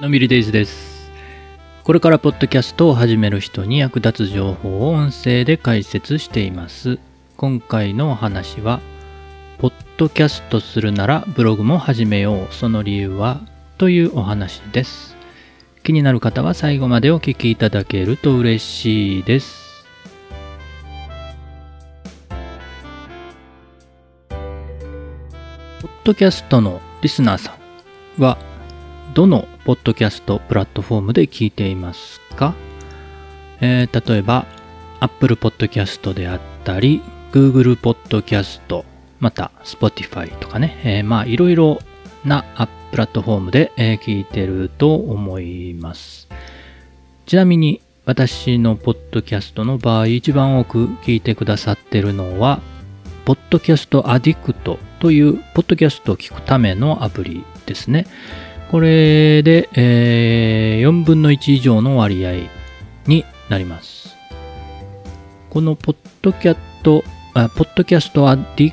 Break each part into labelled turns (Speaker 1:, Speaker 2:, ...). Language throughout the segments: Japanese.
Speaker 1: のびりデイズです。これからポッドキャストを始める人に役立つ情報を音声で解説しています。今回のお話は、ポッドキャストするならブログも始めよう。その理由はというお話です。気になる方は最後までお聞きいただけると嬉しいです。ポッドキャストのリスナーさんはどのポッドキャストプラットフォームで聞いていますか、えー例えば Apple Podcast であったり Google Podcast また Spotify とかね、えーまあいろいろなプラットフォームで、聞いてると思います。ちなみに私のポッドキャストの場合一番多く聞いてくださってるのはポッドキャストアディクトというポッドキャストを聞くためのアプリですね。これで、えー4分の1以上の割合になります。このポッドキャット、あポッドキャストアディ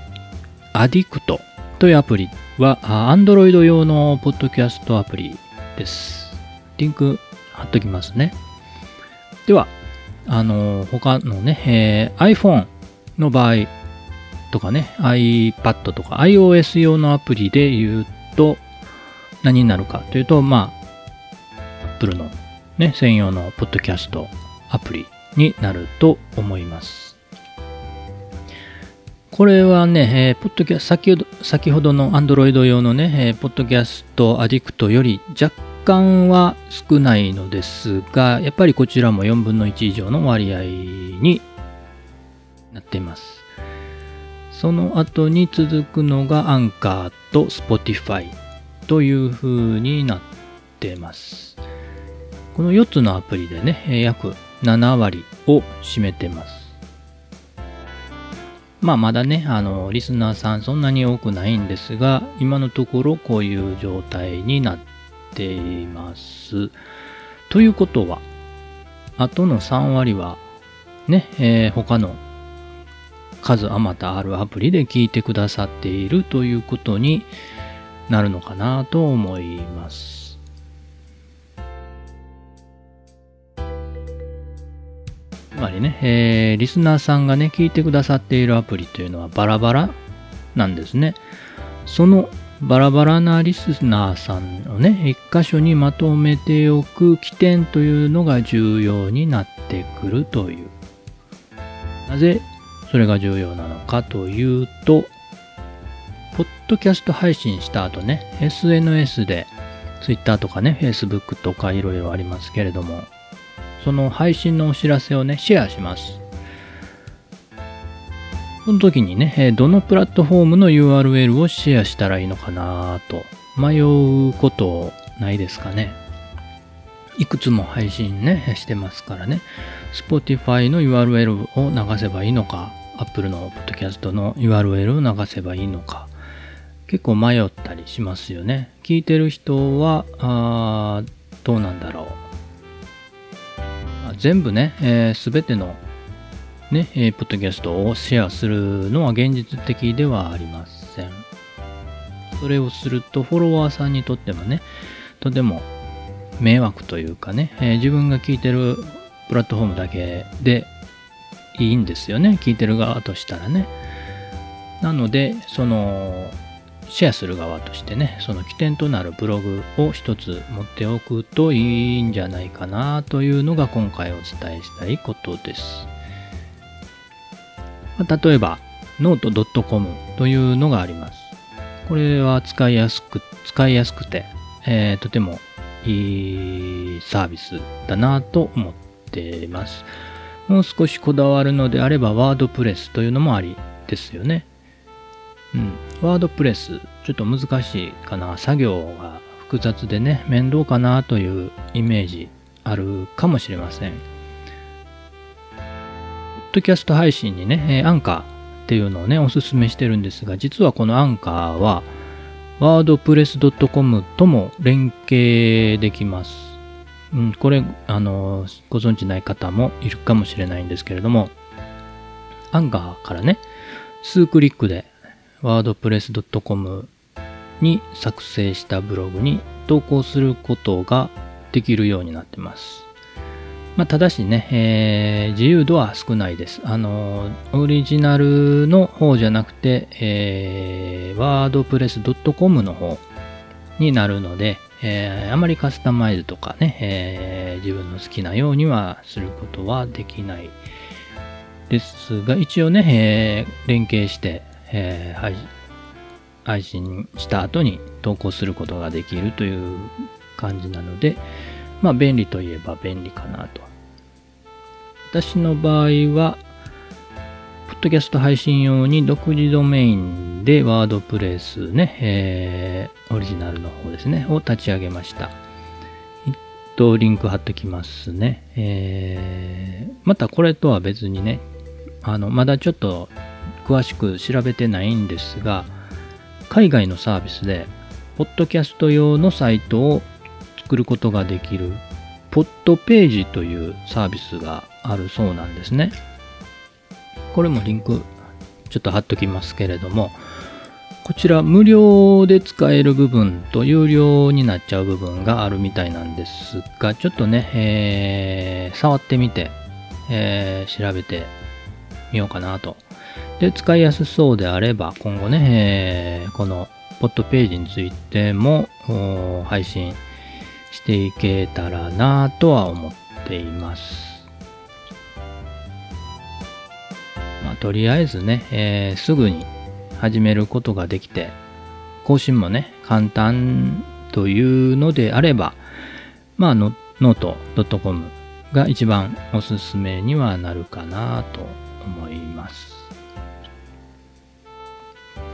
Speaker 1: アディクトというアプリは、Android 用のポッドキャストアプリです。リンク貼っときますね。では、あの、他のね、えー iPhone の場合とかね、iPad とか iOS 用のアプリで言うと、何になるかというと、まあ、Apple のね、専用のポッドキャストアプリになると思います。これはね、えーポッドキャ先ほど先ほどの Android 用のね、えーポッドキャストアディクトより若干は少ないのですが、やっぱりこちらも4分の1以上の割合になっています。その後に続くのがアンカーと Spotify という風になってます。この4つのアプリでね、約7割を占めてます。まあまだね、あの、リスナーさんそんなに多くないんですが、今のところこういう状態になっています。ということは、あとの3割は、ね、えー他の数あまたあるアプリで聞いてくださっているということになるのかなと思います。つまりね、えーリスナーさんがね、聞いてくださっているアプリというのはバラバラなんですね。そのバラバラなリスナーさんをね、一箇所にまとめておく起点というのが重要になってくるという。なぜそれが重要なのかというと、ポッドキャスト配信した後ね、SNS で Twitter とかね、Facebook とかいろいろありますけれども、その配信のお知らせをね、シェアします。その時にね、どのプラットフォームの URL をシェアしたらいいのかなと迷うことないですかね。いくつも配信ね、してますからね。Spotify の URL を流せばいいのか、Apple の Podcast の URL を流せばいいのか、結構迷ったりしますよね。聞いてる人は、あどうなんだろう。全部ね、す、べ、てのね、えーポッドキャストをシェアするのは現実的ではありません。それをすると、フォロワーさんにとってもね、とても迷惑というかね、えー自分が聞いてるプラットフォームだけでいいんですよね。聞いてる側としたらね。なので、その、シェアする側としてね、その起点となるブログを一つ持っておくといいんじゃないかなというのが今回お伝えしたいことです。まあ例えば、ノート .com というのがあります。これは使いやすく、使いやすくて、えーとてもいいサービスだなと思っています。もう少しこだわるのであれば、ワードプレスというのもありですよね。ワードプレス、ちょっと難しいかな。作業が複雑でね、面倒かなというイメージあるかもしれません。ポッドキャスト配信にね、えアンカーっていうのをね、おすすめしてるんですが、実はこのアンカーは、ワードプレス .com とも連携できます。うん、これ、あの、ご存知ない方もいるかもしれないんですけれども、アンカーからね、数クリックで、ワードプレス .com に作成したブログに投稿することができるようになってます。まあ、ただしね、えー、自由度は少ないです。あの、オリジナルの方じゃなくて、えー、wordpress.com の方になるので、えー、あまりカスタマイズとかね、えー、自分の好きなようにはすることはできないですが、一応ね、えー、連携して、えー、配信した後に投稿することができるという感じなので、まあ便利といえば便利かなと。私の場合は、ポッドキャスト配信用に独自ドメインでワードプレスね、えー、オリジナルの方ですね、を立ち上げました。えっと、リンク貼っときますね。えー、またこれとは別にね、あの、まだちょっと詳しく調べてないんですが、海外のサービスで、ポッドキャスト用のサイトを作ることができる、ポッドページというサービスがあるそうなんですね。これもリンクちょっと貼っときますけれども、こちら無料で使える部分と有料になっちゃう部分があるみたいなんですが、ちょっとね、えー、触ってみて、えー、調べてみようかなと。で、使いやすそうであれば、今後ね、えー、このポッドページについても配信していけたらなとは思っています。まあ、とりあえずね、えー、すぐに始めることができて、更新もね、簡単というのであれば、まあ、ノート .com が一番おすすめにはなるかなと思います。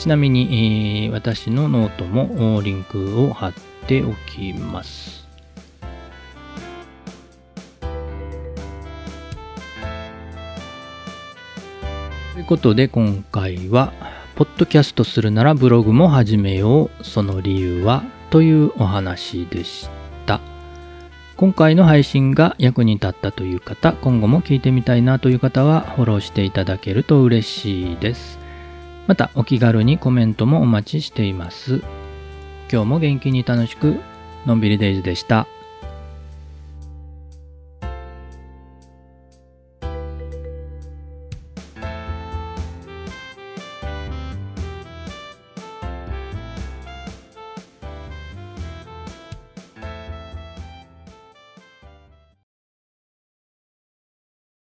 Speaker 1: ちなみに、えー、私のノートもリンクを貼っておきます。ということで今回は、ポッドキャストするならブログも始めよう、その理由はというお話でした。今回の配信が役に立ったという方、今後も聞いてみたいなという方はフォローしていただけると嬉しいです。またお気軽にコメントもお待ちしています。今日も元気に楽しく、のんびりデイズでした。